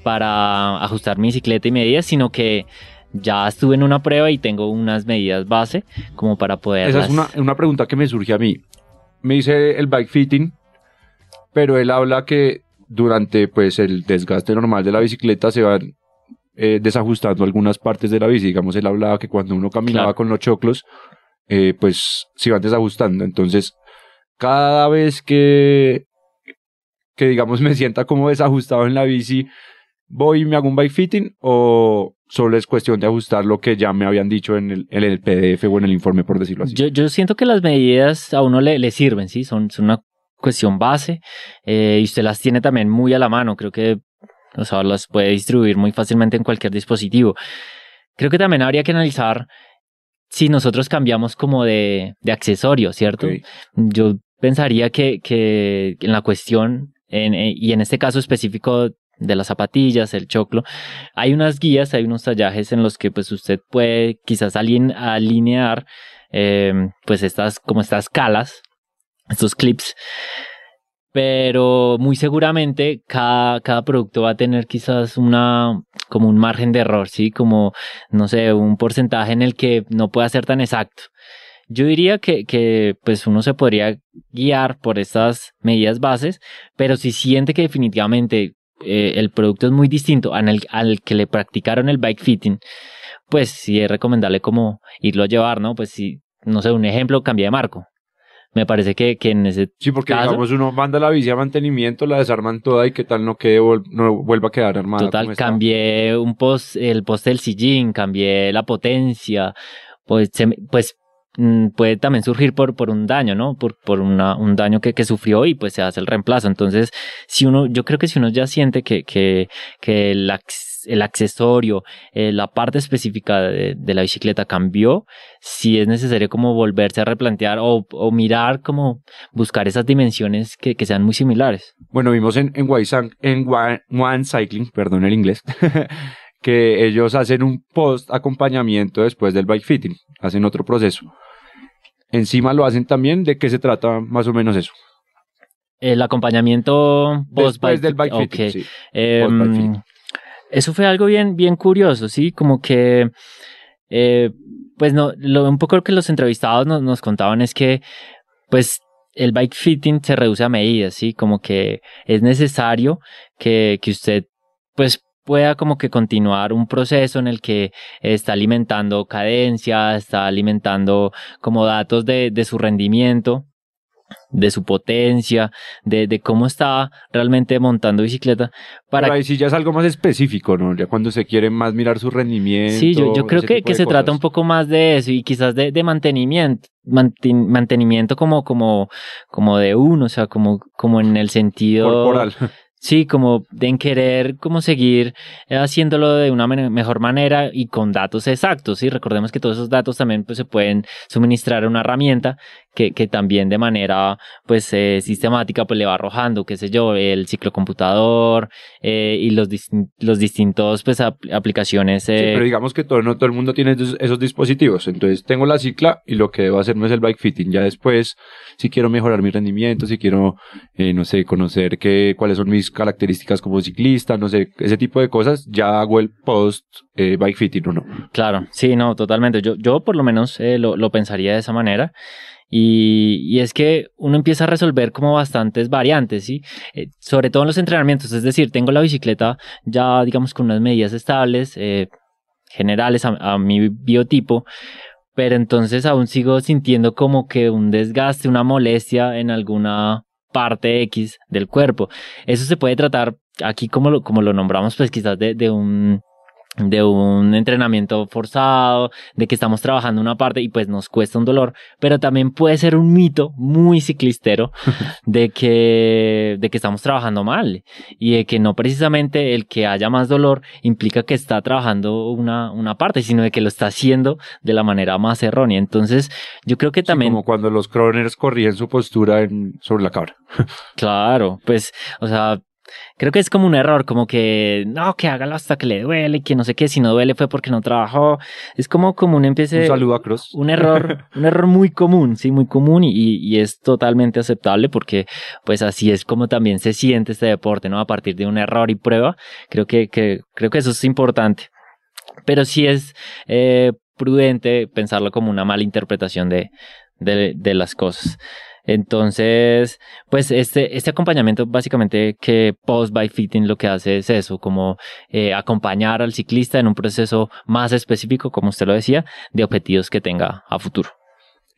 para ajustar mi bicicleta y medidas, sino que ya estuve en una prueba y tengo unas medidas base como para poder... Esa es una, una, pregunta que me surge a mí. Me dice el bike fitting, pero él habla que durante pues el desgaste normal de la bicicleta se van eh, desajustando algunas partes de la bici. Digamos, él hablaba que cuando uno caminaba con los choclos, eh, pues se iban desajustando. Entonces, cada vez que, que digamos me sienta como desajustado en la bici, voy y me hago un bike fitting o solo es cuestión de ajustar lo que ya me habían dicho en el, en el PDF o en el informe, por decirlo así. Yo, yo siento que las medidas a uno le, le sirven, ¿sí? Son, son una cuestión base eh, y usted las tiene también muy a la mano. Creo que o sea, las puede distribuir muy fácilmente en cualquier dispositivo. Creo que también habría que analizar si nosotros cambiamos como de, de accesorio, ¿cierto? Yo pensaría que, que en la cuestión, en, eh, y en este caso específico de las zapatillas, el choclo. Hay unas guías, hay unos tallajes en los que pues usted puede quizás alinear em, pues estas como estas calas, estos clips. Pero muy seguramente cada, cada producto va a tener quizás una, como un margen de error, ¿sí? Como, no sé, un porcentaje en el que no pueda ser tan exacto. Yo diría que, que pues uno se podría guiar por estas medidas bases, pero si siente que definitivamente eh, el producto es muy distinto al, al que le practicaron el bike fitting, pues sí es recomendable como irlo a llevar, ¿no? Pues si, no sé, un ejemplo, cambia de marco. Me parece que, que en ese Sí, porque caso, digamos uno manda la bici a mantenimiento, la desarman toda y que tal no quede, no vuelva a quedar armada. total, cambié un post, el post del sillín, cambié la potencia, pues, se pues puede también surgir por, por un daño, ¿no? Por, por una, un daño que, que sufrió y pues se hace el reemplazo. Entonces, si uno, yo creo que si uno ya siente que, que, que el, el accesorio, eh, la parte específica de, de la bicicleta cambió, si es necesario como volverse a replantear o, o mirar como buscar esas dimensiones que, que sean muy similares. Bueno, vimos en, en, Waisan- en Wa- One Cycling, perdón el inglés, que ellos hacen un post acompañamiento después del bike fitting, hacen otro proceso. Encima lo hacen también, ¿de qué se trata más o menos eso? El acompañamiento post Después del bike fitting, sí. Em, fitting. eso fue algo bien, bien curioso, ¿sí? Como que, eh, pues no, lo, un poco lo que los entrevistados nos, nos contaban es que, pues, el bike fitting se reduce a medidas, ¿sí? Como que es necesario que, que usted, pues, pueda como que continuar un proceso en el que está alimentando cadencia, está alimentando como datos de, de su rendimiento, de su potencia, de, de cómo está realmente montando bicicleta. Para Pero ahí sí ya es algo más específico, ¿no? Ya cuando se quiere más mirar su rendimiento. Sí, yo, yo creo que, se trata un poco más de eso y quizás de, de mantenimiento, manten- mantenimiento como, como, como de uno, o sea, como, como en el sentido corporal. Sí, como de en querer como seguir eh, haciéndolo de una mejor manera y con datos exactos, ¿sí? Recordemos que todos esos datos también pues, se pueden suministrar a una herramienta que, que también de manera pues eh, sistemática pues le va arrojando, qué sé yo, el ciclo computador eh, y los, los distintos pues apl- aplicaciones. Sí, eh, pero digamos que todo, no todo el mundo tiene esos, esos dispositivos. Entonces tengo la cicla y lo que debo hacer no es el bike fitting. Ya después, si quiero mejorar mi rendimiento, si quiero, eh, no sé, conocer qué, cuáles son mis características como ciclista, no sé, ese tipo de cosas, ya hago el post bike fitting o no. Claro, sí, no, totalmente. Yo, yo por lo menos lo, lo pensaría de esa manera. Y, es que uno empieza a resolver como bastantes variantes, ¿sí? Eh, sobre todo en los entrenamientos. Es decir, tengo la bicicleta ya, digamos, con unas medidas estables, eh, generales a, mi biotipo, pero entonces aún sigo sintiendo como que un desgaste, una molestia en alguna parte X del cuerpo. Eso se puede tratar aquí como lo, como lo nombramos, pues quizás de un de un entrenamiento forzado, de que estamos trabajando una parte y pues nos cuesta un dolor, pero también puede ser un mito muy ciclistero de que, de que estamos trabajando mal y de que no precisamente el que haya más dolor implica que está trabajando una, una parte, sino de que lo está haciendo de la manera más errónea. Entonces, yo creo que Sí, también... como cuando los croners corrían su postura en, sobre la cabra. Claro, pues, o sea, creo que es como un error, como que no, que hágalo hasta que le duele, que no sé qué, si no duele fue porque no trabajó. Es como como un empiece. Un saludo a Cross. Un error, un error muy común, sí, muy común y, y es totalmente aceptable porque pues así es como también se siente este deporte, ¿no? A partir de un error y prueba, creo que, que creo que eso es importante. Pero sí es eh, prudente pensarlo como una mala interpretación de, de, de las cosas. Entonces, pues este, este acompañamiento básicamente que Post by Fitting lo que hace es eso, como eh, acompañar al ciclista en un proceso más específico, como usted lo decía, de objetivos que tenga a futuro.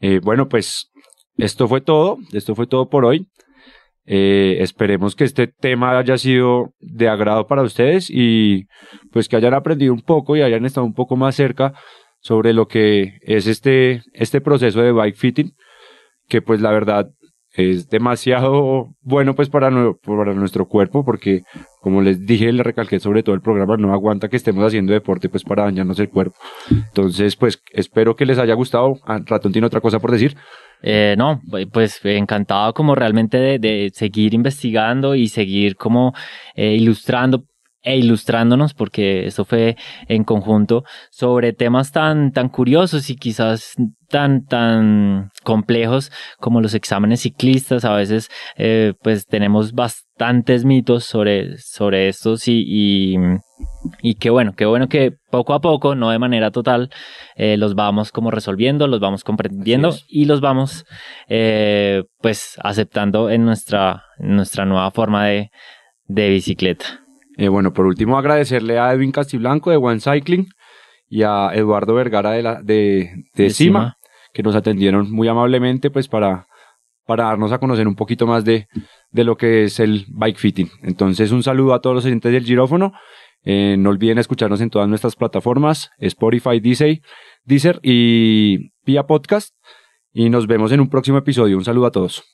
Eh, bueno, pues esto fue todo, esto fue todo por hoy. Eh, esperemos que este tema haya sido de agrado para ustedes y pues que hayan aprendido un poco y hayan estado un poco más cerca sobre lo que es este, este proceso de bike fitting, que pues la verdad es demasiado bueno pues para, para nuestro cuerpo porque como les dije, le recalqué sobre todo el programa, no aguanta que estemos haciendo deporte pues para dañarnos el cuerpo. Entonces pues espero que les haya gustado. Ah, Ratón tiene otra cosa por decir. Eh, no, pues encantado como realmente de, de seguir investigando y seguir como eh, ilustrando e ilustrándonos porque eso fue en conjunto sobre temas tan tan curiosos y quizás tan tan complejos como los exámenes ciclistas a veces eh, pues tenemos bastantes mitos sobre sobre estos y, y y qué bueno, qué bueno que poco a poco, no de manera total, eh, los vamos como resolviendo, los vamos comprendiendo y los vamos eh, pues aceptando en nuestra, en nuestra nueva forma de, de bicicleta. Eh, bueno, por último, agradecerle a Edwin Castiblanco de One Cycling y a Eduardo Vergara de, la, de, de, De Cima, Cima. que nos atendieron muy amablemente pues para para darnos a conocer un poquito más de, de lo que es el bike fitting. Entonces, un saludo a todos los oyentes del girófono. Eh, no olviden escucharnos en todas nuestras plataformas, Spotify, Deezer, Deezer y Pia Podcast. Y nos vemos en un próximo episodio. Un saludo a todos.